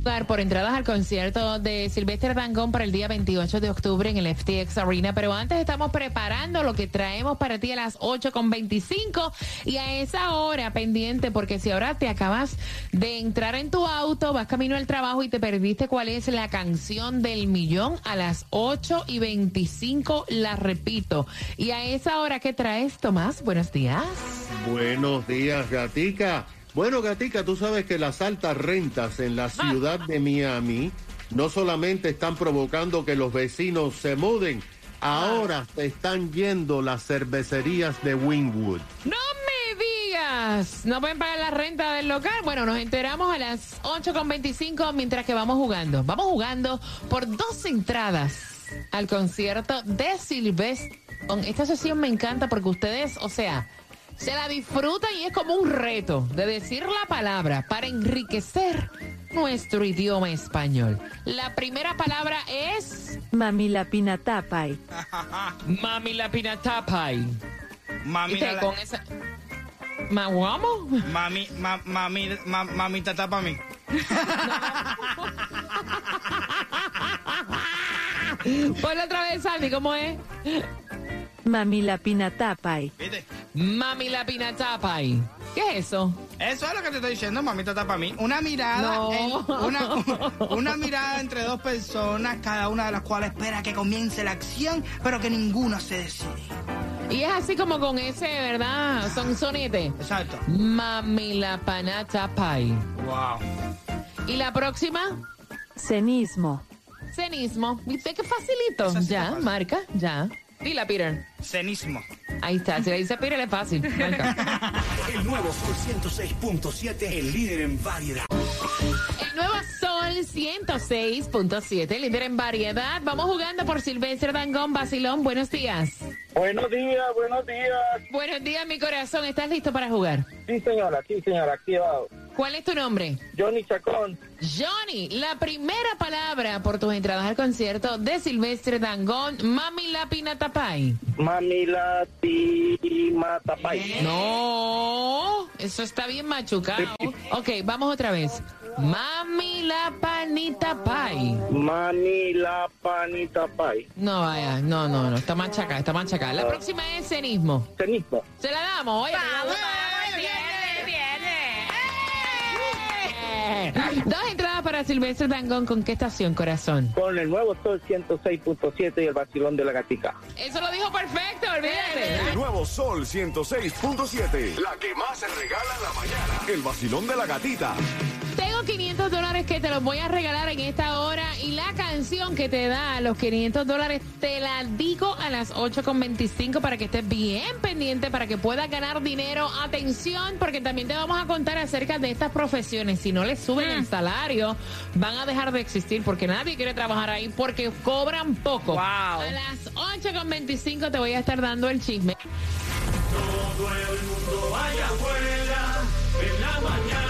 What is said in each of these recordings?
Por entradas al concierto de Sylvester Dangón para el día 28 de octubre en el FTX Arena. Pero antes estamos preparando lo que traemos para ti a las 8.25 y a esa hora pendiente, porque si ahora te acabas de entrar en tu auto, vas camino al trabajo y te perdiste cuál es la canción del millón, a las 8 y 25 la repito. Y a esa hora, ¿qué traes, Tomás? Buenos días. Buenos días, Gatica. Bueno, Gatica, tú sabes que las altas rentas en la ciudad de Miami no solamente están provocando que los vecinos se muden, ahora se están yendo las cervecerías de Wynwood. ¡No me digas! ¿No pueden pagar la renta del local? Bueno, nos enteramos a las 8.25 mientras que vamos jugando. Vamos jugando por dos entradas al concierto de Silvestre. Esta sesión me encanta porque ustedes, o sea se la disfruta y es como un reto de decir la palabra para enriquecer nuestro idioma español. La primera palabra es... Mami la pinatapay. Mami la pinatapay. Mami la... con esa... ¿Maguamo? Mami, ma, mami, ma, mami tata para mí. Ponlo otra vez, Sandy, ¿cómo es? Mami la pinatapay. ¿Viste? Mami la pinatapay. ¿Qué es eso? Eso es lo que te estoy diciendo, mami tata para mí. Una mirada, No. en- una, una mirada entre dos personas, cada una de las cuales espera que comience la acción, pero que ninguno se decide. Y es así como con ese, ¿verdad? Son sonete. Exacto. Mami la panatapay. Wow. ¿Y la próxima? Cenismo. Cenismo. ¿Viste qué facilito? Sí ya, fácil. marca, ya. Dila, Peter. Cenismo. Ahí está. Si le dice Peter, es fácil. Marca. El nuevo Sol 106.7, el líder en variedad. El nuevo Sol 106.7, líder en variedad. Vamos jugando por Silvestre Dangón, Basilón. Buenos días. Buenos días, buenos días. Buenos días, mi corazón. ¿Estás listo para jugar? Sí, señora, sí, señora, activado. ¿Cuál es tu nombre? Johnny Chacón, Johnny, la primera palabra por tus entradas al concierto de Silvestre Dangón, Mami la Pinatapay. Mami Lati Matapay. No, eso está bien machucado. Ok, vamos otra vez. Mami la panita pay. Mami la Panita Pay. No vaya, no, no, no, está machaca, está machaca. La próxima es cenismo. Cenismo. Se la damos, oye. Dos entradas para Silvestre Dangón. ¿Con qué estación, corazón? Con el nuevo Sol 106.7 y el vacilón de la gatica. Eso lo dijo perfecto, olvídate. El nuevo Sol 106.7, la que más se regala en la mañana. El vacilón de la gatita. 500 dólares que te los voy a regalar en esta hora y la canción que te da los 500 dólares te la digo a las 8.25 para que estés bien pendiente, para que puedas ganar dinero. Atención, porque también te vamos a contar acerca de estas profesiones. Si no les suben el salario, van a dejar de existir porque nadie quiere trabajar ahí porque cobran poco. Wow. A las 8.25 te voy a estar dando el chisme. En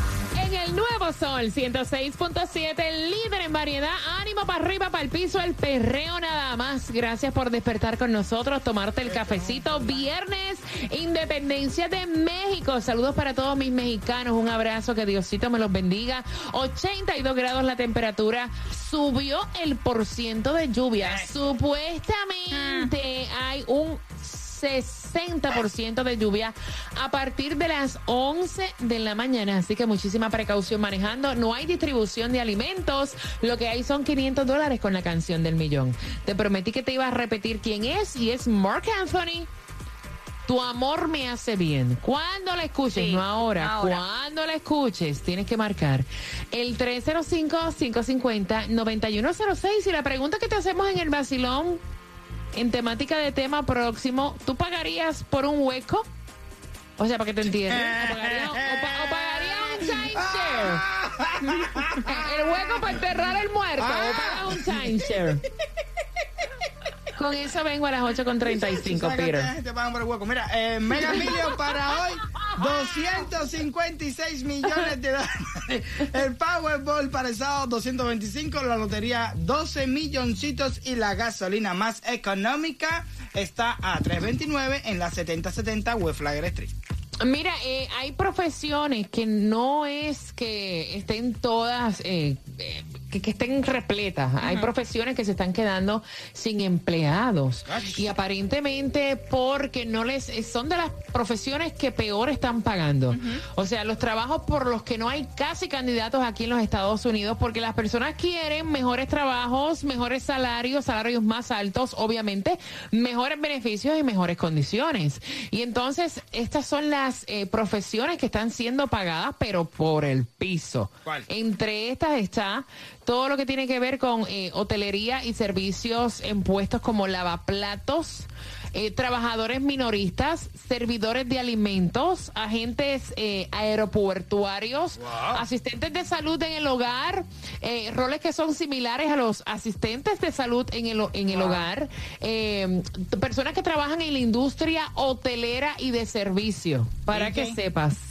líder en variedad, ánimo para arriba, para el piso, el perreo nada más. Gracias por despertar con nosotros, tomarte el cafecito. Viernes, Independencia de México. Saludos para todos mis mexicanos. Un abrazo, que Diosito me los bendiga. 82 grados la temperatura. Subió el porciento de lluvia. Supuestamente hay un 60% de lluvia a partir de las 11 de la mañana. Así que muchísima precaución manejando. No hay distribución de alimentos. Lo que hay son 500 dólares con la canción del millón. Te prometí que te iba a repetir quién es y es Mark Anthony. Tu amor me hace bien. Cuando la escuches, Sí, no ahora, ahora. cuando la escuches, tienes que marcar el 305-550-9106. Y la pregunta que te hacemos en el vacilón, en temática de tema próximo, ¿tú pagarías por un hueco? O sea, para que te entiendan. ¿O pagarías, o pa- o pagarías un timeshare. El hueco para enterrar el muerto. Ah. o pagas un timeshare. Con eso vengo a las 8 con 35, ¿Sabes Peter. cuánta gente pagan por el hueco? Mira, eh, Mega Million para hoy, 256 millones de dólares. El Powerball para el sábado, 225. La lotería, 12 milloncitos. Y la gasolina más económica está a 329 en la 7070 West Street. Mira, eh, hay profesiones que no es que estén todas, eh, que, que estén repletas. Hay profesiones que se están quedando sin empleados. Y aparentemente porque no les, eh, son de las profesiones que peor están pagando. O sea, los trabajos por los que no hay casi candidatos aquí en los Estados Unidos porque las personas quieren mejores trabajos, mejores salarios, salarios más altos, obviamente, mejores beneficios y mejores condiciones. Y entonces, estas son las eh, profesiones que están siendo pagadas, pero por el piso. ¿Cuál? Entre estas está todo lo que tiene que ver con eh, hotelería y servicios en puestos como lavaplatos, eh, trabajadores minoristas, servidores de alimentos, agentes eh, aeropuertuarios, asistentes de salud en el hogar, eh, roles que son similares a los asistentes de salud en el, en el hogar, eh, personas que trabajan en la industria hotelera y de servicio, para que sepas.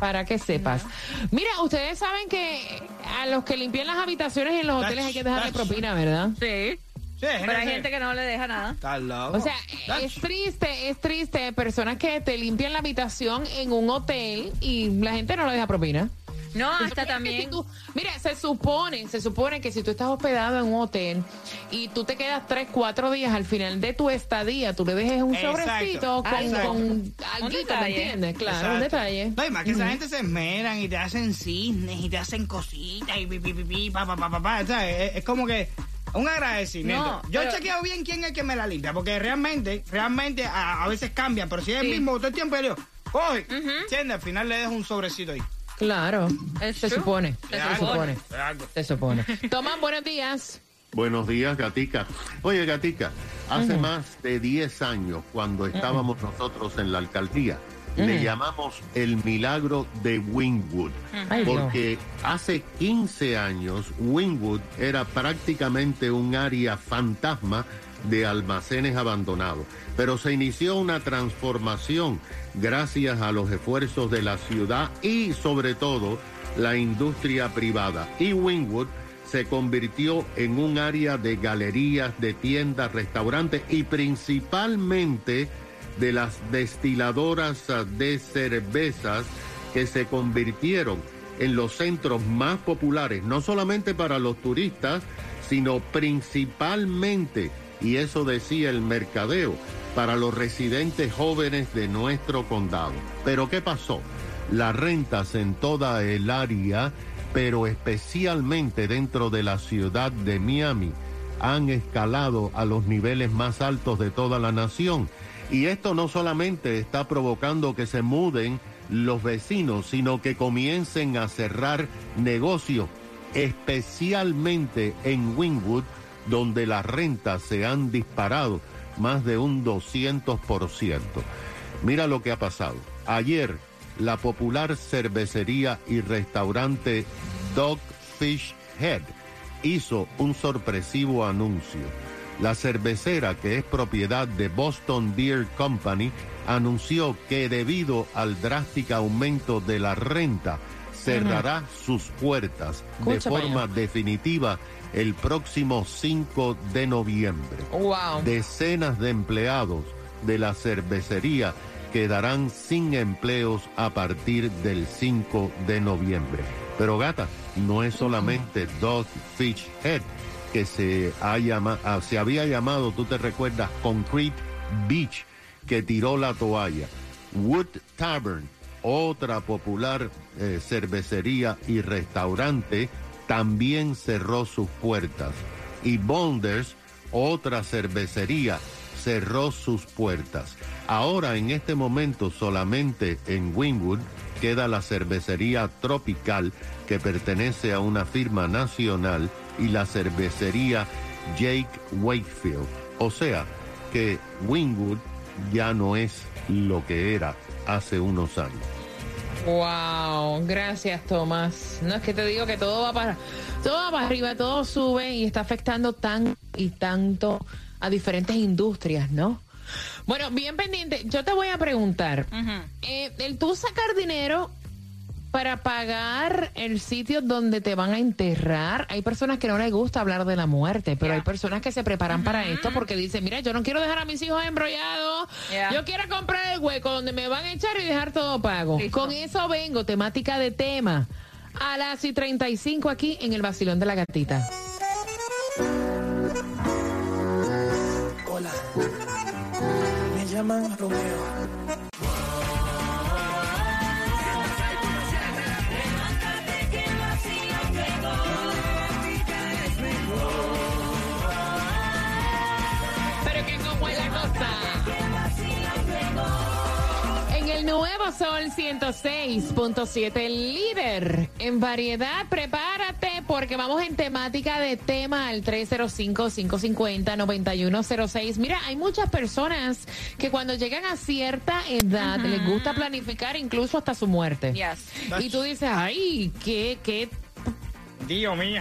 Para que sepas. Mira, ustedes saben que a los que limpian las habitaciones en los hoteles hay que dejarle propina, ¿verdad? Sí. Sí, Pero hay gente que no le deja nada. Está loco. O sea, es triste, es triste personas que te limpian la habitación en un hotel y la gente no le deja propina. No, Se hasta también. si tú- mira, se supone, se supone que si tú estás hospedado en un hotel y tú te quedas tres, cuatro días al final de tu estadía, tú le dejes un Exacto. sobrecito con, Exacto. con Un alguito, ¿me detalle. entiendes? Claro, un Exacto. detalle. No, y más que esa gente se esmeran y te hacen cisnes y te hacen cositas y pi, pi, pi, pi, pa, pa, pa, pa, pa. O sea, es, es como que un agradecimiento. No, Yo he pero- chequeado bien quién es el que me la limpia, porque realmente, realmente a, a veces cambian, pero si es el Sí. mismo todo el tiempo, yo digo, coge, ¿entiendes? Al final le dejo un sobrecito ahí. Claro, se true. supone, Se se supone. se supone. Tomás, buenos días. Buenos días, Gatica. Oye, Gatica, hace más de 10 años, cuando estábamos nosotros en la alcaldía, le llamamos el milagro de Dios. porque hace 15 años Wingwood era prácticamente un área fantasma de almacenes abandonados. Pero se inició una transformación gracias a los esfuerzos de la ciudad y sobre todo la industria privada. Y Wingwood se convirtió en un área de galerías, de tiendas, restaurantes y principalmente de las destiladoras de cervezas que se convirtieron en los centros más populares, no solamente para los turistas, sino principalmente, y eso decía el mercadeo, para los residentes jóvenes de nuestro condado. Pero ¿qué pasó? Las rentas en toda el área, pero especialmente dentro de la ciudad de Miami, han escalado a los niveles más altos de toda la nación. Y esto no solamente está provocando que se muden los vecinos, sino que comiencen a cerrar negocios, especialmente en Wynwood, donde las rentas se han disparado más de un 200%. Mira lo que ha pasado. Ayer, la popular cervecería y restaurante Dogfish Head hizo un sorpresivo anuncio. La cervecera, que es propiedad de Boston Beer Company, anunció que debido al drástico aumento de la renta, cerrará sus puertas de Escucha forma definitiva el próximo 5 de noviembre. Wow. Decenas de empleados de la cervecería quedarán sin empleos a partir del 5 de noviembre. Pero gata, no es solamente Dogfish Head que se, ha llama- ah, se había llamado, tú te recuerdas, Concrete Beach, que tiró la toalla. Wood Tavern, otra popular eh, cervecería y restaurante, también cerró sus puertas. Y Bonders, otra cervecería, cerró sus puertas. Ahora, en este momento, solamente en Wynwood queda la cervecería Tropical, que pertenece a una firma nacional, y la cervecería Jake Wakefield. O sea, que Wynwood ya no es lo que era hace unos años. Wow, gracias Tomás. No es que te digo que todo va para todo va para arriba, todo sube y está afectando tan y tanto a diferentes industrias, ¿no? Bueno, bien pendiente. Yo te voy a preguntar, eh, el tú sacar dinero para pagar el sitio donde te van a enterrar. Hay personas que no les gusta hablar de la muerte, pero hay personas que se preparan para esto porque dicen, mira, yo no quiero dejar a mis hijos embrollados, Yeah. yo quiero comprar el hueco donde me van a echar y dejar todo pago. Listo. Con eso vengo, temática de tema. A las y 35 aquí en el Basilón de la Gatita. Hola, me llaman Romeo. Nuevo Sol 106.7, el líder en variedad, prepárate porque vamos en temática de tema al 305-550-9106. Mira, hay muchas personas que cuando llegan a cierta edad les gusta planificar incluso hasta su muerte. Yes. Y tú dices, ay, qué, qué Dios mío.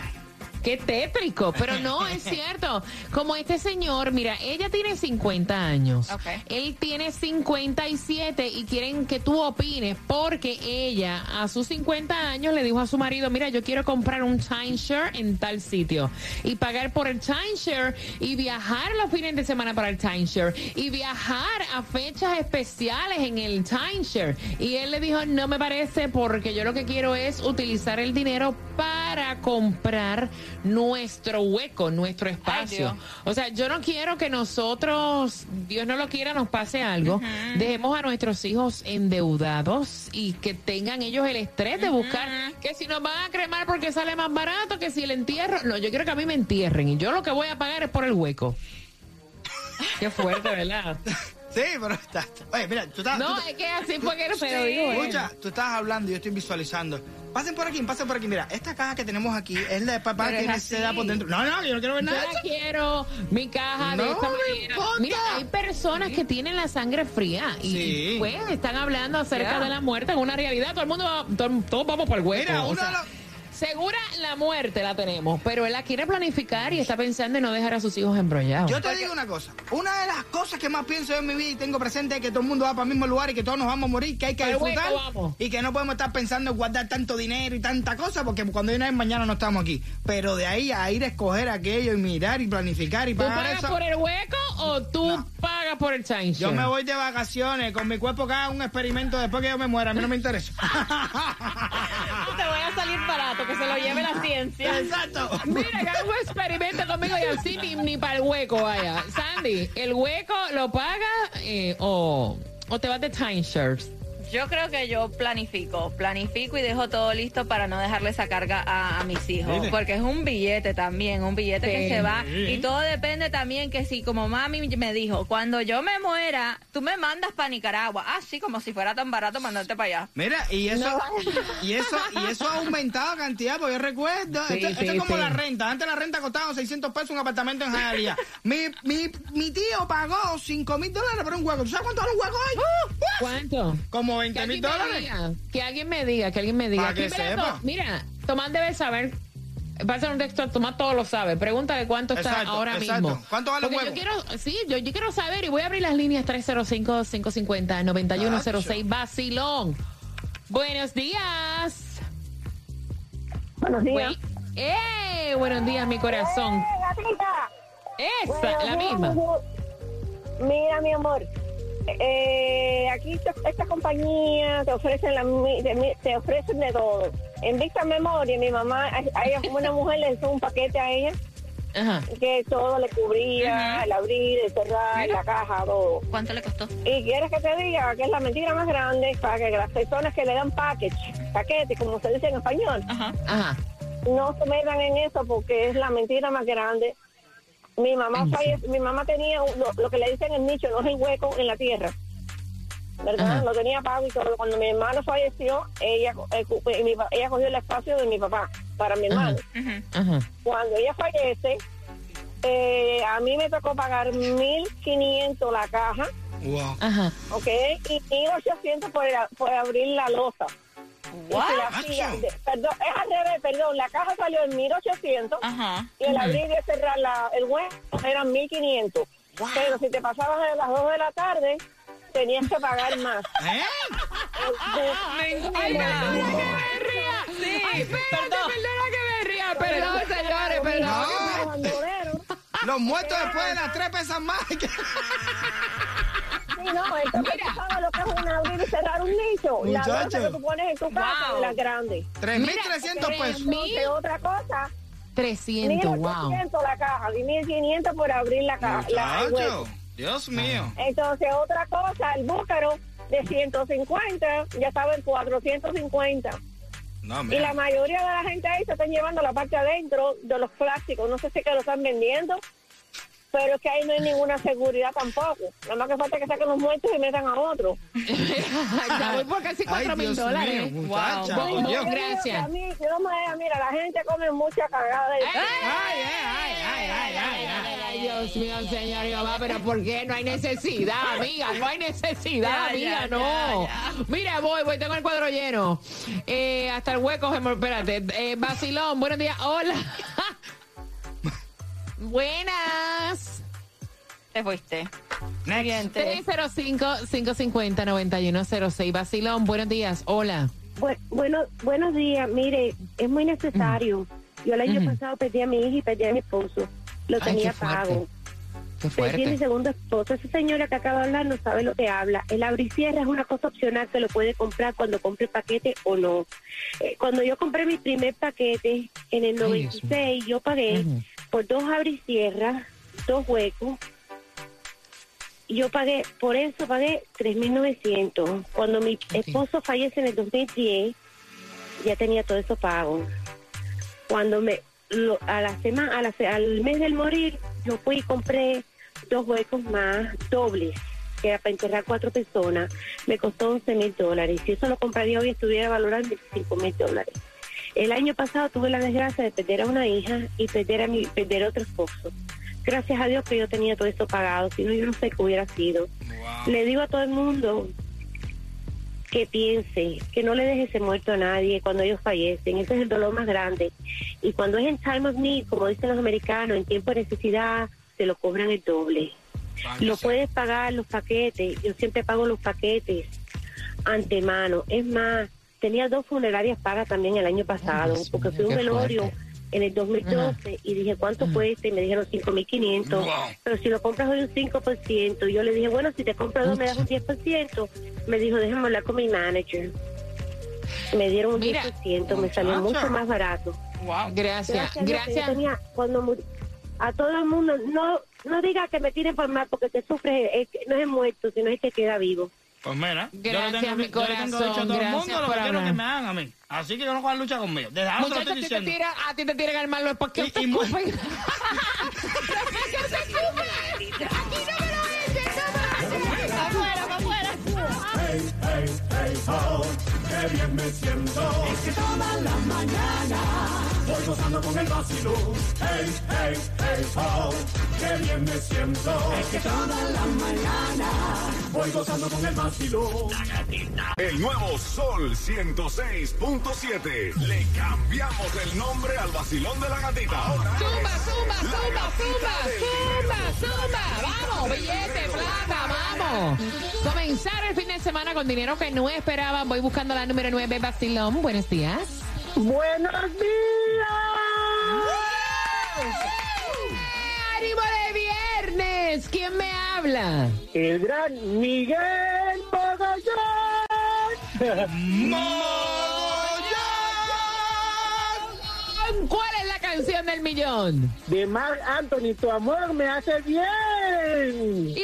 Qué tétrico, pero no es cierto. Como este señor, mira, ella tiene 50 años. Ok. Él tiene 57 y quieren que tú opines porque ella a sus 50 años le dijo a su marido, mira, yo quiero comprar un timeshare en tal sitio y pagar por el timeshare y viajar los fines de semana para el timeshare y viajar a fechas especiales en el timeshare. Y él le dijo, no me parece porque yo lo que quiero es utilizar el dinero para comprar nuestro hueco, nuestro espacio. O sea, yo no quiero que nosotros, Dios no lo quiera, nos pase algo. Dejemos a nuestros hijos endeudados y que tengan ellos el estrés de buscar que si nos van a cremar porque sale más barato, que si el entierro. No, yo quiero que a mí me entierren y yo lo que voy a pagar es por el hueco. Qué fuerte, ¿verdad? Sí, pero está. Oye, mira, tú estás. No, tú- es que así fue que se lo digo. Escucha, tú estás hablando y yo estoy visualizando. Pasen por aquí, pasen por aquí. Mira, esta caja que tenemos aquí es la de papá Pero que tiene seda por dentro. No, no, yo no quiero ver Yo nada de la quiero, mi caja de No esta me manera. importa. Mira, hay personas que tienen la sangre fría y, Sí. y, pues están hablando acerca de la muerte en una realidad. Todo el mundo va, todo- todos vamos por el hueco. Mira, o uno sea, de los- Segura la muerte la tenemos, pero él la quiere planificar y está pensando en no dejar a sus hijos embrollados. Yo te digo una cosa. Una de las cosas que más pienso en mi vida y tengo presente es que todo el mundo va para el mismo lugar y que todos nos vamos a morir, que hay que hueco disfrutar y que no podemos estar pensando en guardar tanto dinero y tanta cosa porque cuando hay una vez mañana no estamos aquí. Pero de ahí a ir a escoger aquello y mirar y planificar y ¿Tú pagar pagas eso. por el hueco o tú No. pagas por el timeshare? Yo me voy de vacaciones con mi cuerpo haga un experimento después que yo me muera. A mí no me interesa. Que se lo lleve la ciencia. Exacto. Mira, que haga un experimento conmigo y así ni, ni para el hueco vaya. Sandy, ¿el hueco lo paga eh, o, o te vas de timeshares? Yo creo que yo planifico, planifico y dejo todo listo para no dejarle esa carga a, a mis hijos, Mire. porque es un billete también, un billete que se va y todo depende también que si como mami me dijo, cuando yo me muera, tú me mandas para Nicaragua, así como si fuera tan barato mandarte para allá. Mira, y eso, y eso, y eso ha aumentado cantidad, porque yo recuerdo, Sí, esto, esto sí, es como sí. la renta. Antes la renta costaba 600 pesos un apartamento en Hialeah. mi, mi, mi tío pagó 5 mil dólares por un hueco. ¿Tú sabes cuánto vale un hueco hoy? ¿Cuánto? como Que 20 mil alguien, me dólares. diga, que alguien me diga, que alguien me diga. Pa' que Aquí, mira, sepa. to- mira, Tomás debe saber. Pasa un texto, Tomás todo lo sabe. Pregúntale cuánto está ahora exacto. mismo. ¿Cuánto vale Porque huevo? Yo quiero, sí, yo, yo quiero saber y voy a abrir las líneas 305-550-9106. Vacilón. Buenos días. Buenos días. ¡Eh! Buenos días, mi corazón. gatita! Esa, Buenos la misma. mi- Mira, mi amor, eh, aquí te- esta compañía te ofrecen, la, mi- te, ofrecen de todo. En Vista Memoria, mi mamá, a a ella como una mujer le hizo un paquete a ella Ajá. que todo le cubría, el abrir, el cerrar, Mira. la caja, todo. ¿Cuánto le costó? Y quieres que te diga que es la mentira más grande para que las personas que le dan package, paquete, como se dice en español, Ajá. Ajá. no se metan en eso porque es la mentira más grande. Mi mamá falle- mi mamá tenía lo, lo que le dicen el nicho, no es el hueco en la tierra. ¿Verdad? Ajá. Lo tenía pago y todo. Cuando mi hermano falleció, ella, eh, eh, mi ella cogió el espacio de mi papá para mi hermano. Ajá. Cuando ella fallece, eh, a mí me tocó pagar 1.500 la caja, Wow. Ajá. ¿ok? Y 1.800 por, por abrir la losa. Y si la What? silla- de- perdón, es al revés, perdón. La caja salió en 1800 Ajá. y el abrir y cerrar la, el hueco eran 1500. Pero si te pasabas a las 2 de la tarde, tenías que pagar más. ¿Eh? Ay, perdona que me ría. Sí, Ay, espérate, perdón. perdona que me ría. Perdón, señores, perdón. No. Los muertos después de las tres pesan más. No, entonces tú sabes lo que es un abrir y cerrar un nicho. La Muchacho. bolsa que tú pones en tu casa Wow. de las grandes. 3.300 pesos. Entonces, otra cosa, 300, wow. 1800 la caja y 1500 por abrir la caja. la- el. Dios mío. Entonces, otra cosa, el búcaro de 150 ya estaba en 450. No, Y mira. la mayoría de la gente ahí se están llevando la parte adentro de los plásticos. No sé si que lo están vendiendo, pero es que ahí no hay ninguna seguridad tampoco. Nada más que falta que saquen los muertos y metan a otro. ya voy por casi 4 Ay, mil dólares. mío, muchacha. Wow. Yo gracias. a mí, yo me, mira, la gente come mucha cagada. ¡Eh! Ay, ay, ay, ay, ay, ay, ay. Ay, Dios mío, señor Jehová, pero ¿por qué? No hay necesidad, amiga, no hay necesidad, Ya, amiga, ya, no. ya, Mira, voy, voy, tengo el cuadro lleno. Eh, hasta el hueco, espérate. Eh, Basilón, buenos días, hola. Buenas. Te fuiste. Next. Siguiente. 305-550-9106. Basilón, buenos días, hola. Bu- bueno, buenos días. Mire, es muy necesario. Yo el año Ujú. pasado perdí a mi hija y perdí a mi esposo. Lo Ay, tenía qué pago. Qué Perdí a mi segundo esposo. Esa señora que acaba de hablar no sabe lo que habla. El abrir y cierre es una cosa opcional que lo puede comprar cuando compre paquete o no. Eh, cuando yo compré mi primer paquete en el Ay, Dios 96, yo pagué. Por dos cierras, dos huecos. Yo pagué, por eso pagué 3.900. Cuando mi esposo fallece en el 2010, ya tenía todo eso pago. Cuando me, lo- a la semana, a la al mes del morir, yo fui y compré dos huecos más dobles, que era para enterrar cuatro personas. Me costó 11 mil dólares. Si eso lo compraría hoy, estuviera valorado en 25 mil dólares. El año pasado tuve la desgracia de perder a una hija y perder a mi, perder a otro esposo. Gracias a Dios que yo tenía todo eso pagado, si no yo no sé qué hubiera sido. Le digo a todo el mundo que piense, que no le deje ese muerto a nadie cuando ellos fallecen. Ese es el dolor más grande. Y cuando es en time of need, como dicen los americanos, en tiempo de necesidad, se lo cobran el doble. Lo puedes pagar los paquetes. Yo siempre pago los paquetes antemano. Es más, tenía dos funerarias pagas también el año pasado, Dios porque fui un velorio en el 2012 y dije, ¿cuánto cuesta? Y me dijeron 5.500. Wow. Pero si lo compras hoy un 5%, yo le dije, bueno, si te compras dos me das un 10%. Me dijo, déjame hablar con mi manager. Me dieron un Mira. 10%, me salió mucho más barato. Wow. Gracias, Gracias. tenía- cuando muri- a todo el mundo, no no diga que me tiren por mal, porque que sufre es que no es el muerto, sino es que queda vivo. Pues mira, yo le Gracias, tengo, mi yo le tengo corazón, dicho a todo el gracias mundo lo que quiero hablar. que me hagan a mí. Así que yo no cojan lucha conmigo. Desde ahora se lo Muchachos, estoy a ti te diciendo. tiran, a ti te tiran al malo, ¿por qué Y- te escupen? ¿Por qué te escupen? Aquí no me lo echen, no me lo echen. Afuera, afuera. El nuevo Sol 106.7. Le cambiamos el nombre al vacilón de la gatita. Ahora Zumba, es zumba, la zumba, zumba, zumba, zumba. Vamos, billete, plata, vamos. Comenzar el fin de semana con dinero que no esperaban. Voy buscando la número 9, Basilón. Buenos días. ¡Buenos días! ¿Quién me habla? El gran Miguel ¿Cuál es la canción del millón? De Mark Anthony, tu amor me hace bien. Y